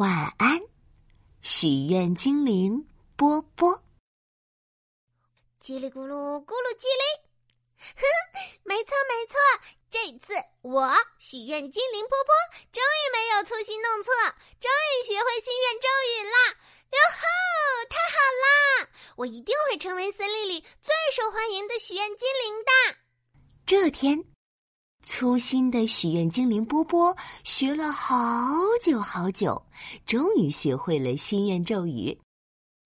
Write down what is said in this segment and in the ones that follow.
晚安，许愿精灵波波。叽里咕噜咕噜叽里，哼，没错没错，这次我许愿精灵波波终于没有粗心弄错，终于学会心愿咒语啦！哟吼，太好啦！我一定会成为森林里最受欢迎的许愿精灵的。这天。粗心的许愿精灵波波学了好久好久，终于学会了心愿咒语。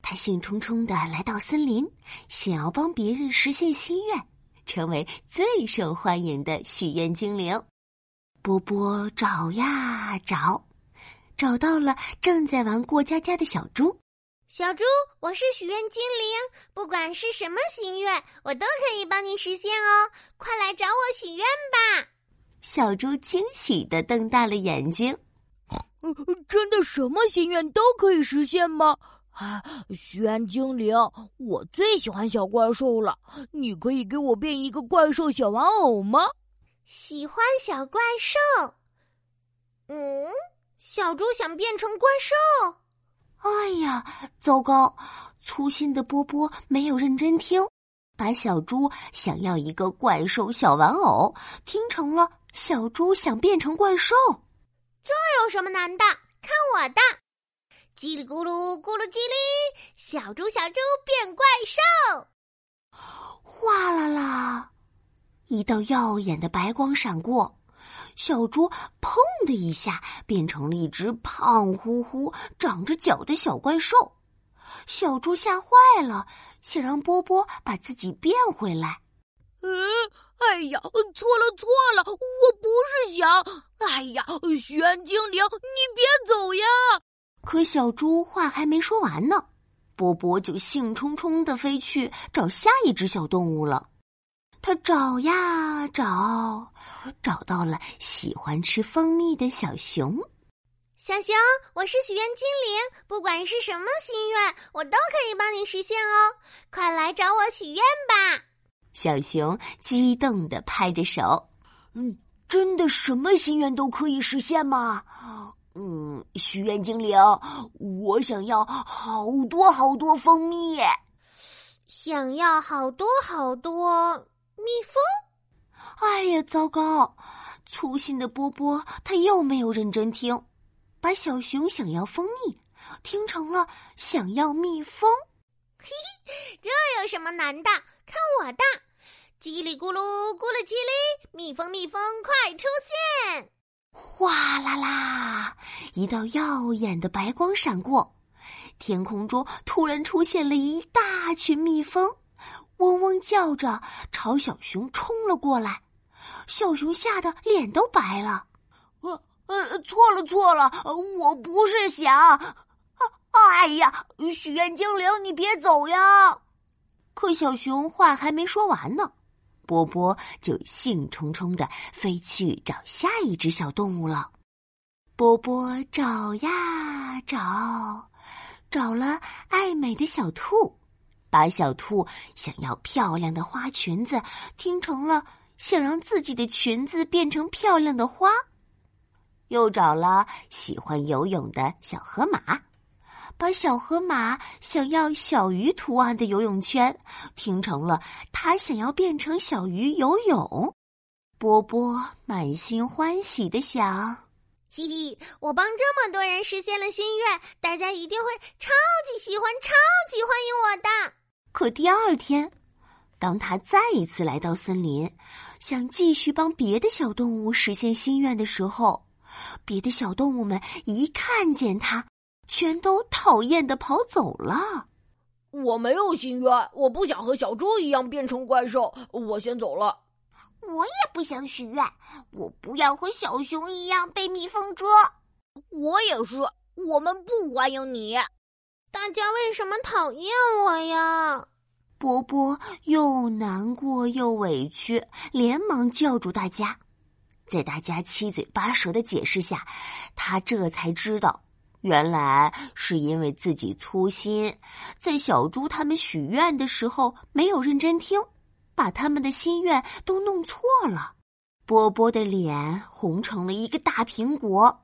他兴冲冲的来到森林，想要帮别人实现心愿，成为最受欢迎的许愿精灵。波波找呀找，找到了正在玩过家家的小猪。小猪，我是许愿精灵，不管是什么心愿，我都可以帮你实现哦！快来找我许愿吧！小猪惊喜的瞪大了眼睛，真的什么心愿都可以实现吗？啊，许愿精灵，我最喜欢小怪兽了，你可以给我变一个怪兽小玩偶吗？喜欢小怪兽？嗯，小猪想变成怪兽。哎呀，糟糕！粗心的波波没有认真听，把小猪想要一个怪兽小玩偶听成了小猪想变成怪兽。这有什么难的？看我的！叽里咕噜咕噜叽里，小猪小猪变怪兽！哗啦啦，一道耀眼的白光闪过。小猪砰的一下变成了一只胖乎乎、长着脚的小怪兽，小猪吓坏了，想让波波把自己变回来。嗯，哎呀，错了错了，我不是想……哎呀，许愿精灵，你别走呀！可小猪话还没说完呢，波波就兴冲冲的飞去找下一只小动物了。他找呀找，找到了喜欢吃蜂蜜的小熊。小熊，我是许愿精灵，不管是什么心愿，我都可以帮你实现哦！快来找我许愿吧！小熊激动的拍着手：“嗯，真的什么心愿都可以实现吗？嗯，许愿精灵，我想要好多好多蜂蜜，想要好多好多。”蜜蜂，哎呀，糟糕！粗心的波波他又没有认真听，把小熊想要蜂蜜听成了想要蜜蜂。嘿嘿，这有什么难的？看我的！叽里咕噜咕噜叽里，蜜蜂蜜蜂快出现！哗啦啦，一道耀眼的白光闪过，天空中突然出现了一大群蜜蜂。嗡嗡叫着朝小熊冲了过来，小熊吓得脸都白了。呃呃，错了错了，我不是想。啊哎呀，许愿精灵，你别走呀！可小熊话还没说完呢，波波就兴冲冲的飞去找下一只小动物了。波波找呀找，找了爱美的小兔。把小兔想要漂亮的花裙子听成了想让自己的裙子变成漂亮的花，又找了喜欢游泳的小河马，把小河马想要小鱼图案的游泳圈听成了他想要变成小鱼游泳。波波满心欢喜的想：嘻嘻，我帮这么多人实现了心愿，大家一定会超级喜欢、超级欢迎我的。可第二天，当他再一次来到森林，想继续帮别的小动物实现心愿的时候，别的小动物们一看见他，全都讨厌的跑走了。我没有心愿，我不想和小猪一样变成怪兽，我先走了。我也不想许愿，我不要和小熊一样被蜜蜂蛰。我也是，我们不欢迎你。大家为什么讨厌我呀？波波又难过又委屈，连忙叫住大家。在大家七嘴八舌的解释下，他这才知道，原来是因为自己粗心，在小猪他们许愿的时候没有认真听，把他们的心愿都弄错了。波波的脸红成了一个大苹果。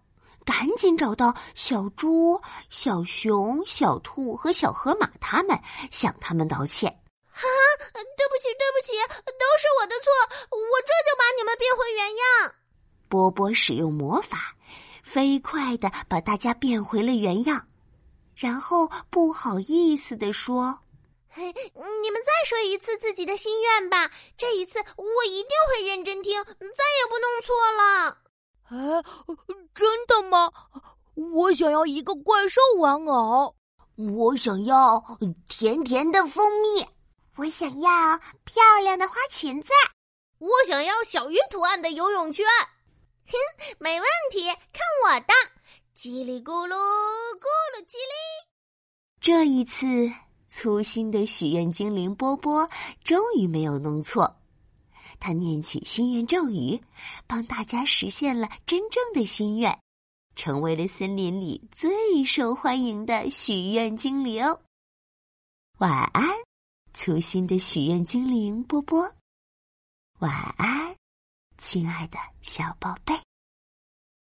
赶紧找到小猪、小熊、小兔和小河马他们，向他们道歉。啊，对不起，对不起，都是我的错，我这就把你们变回原样。波波使用魔法，飞快的把大家变回了原样，然后不好意思的说：“你们再说一次自己的心愿吧，这一次我一定会认真听，再也不弄错了。”哎，真的吗？我想要一个怪兽玩偶，我想要甜甜的蜂蜜。我想要漂亮的花裙子，我想要小鱼图案的游泳圈。哼，没问题，看我的！叽里咕噜，咕噜叽里。这一次，粗心的许愿精灵波波终于没有弄错。他念起心愿咒语，帮大家实现了真正的心愿，成为了森林里最受欢迎的许愿精灵。晚安。粗心的许愿精灵波波，晚安，亲爱的小宝贝。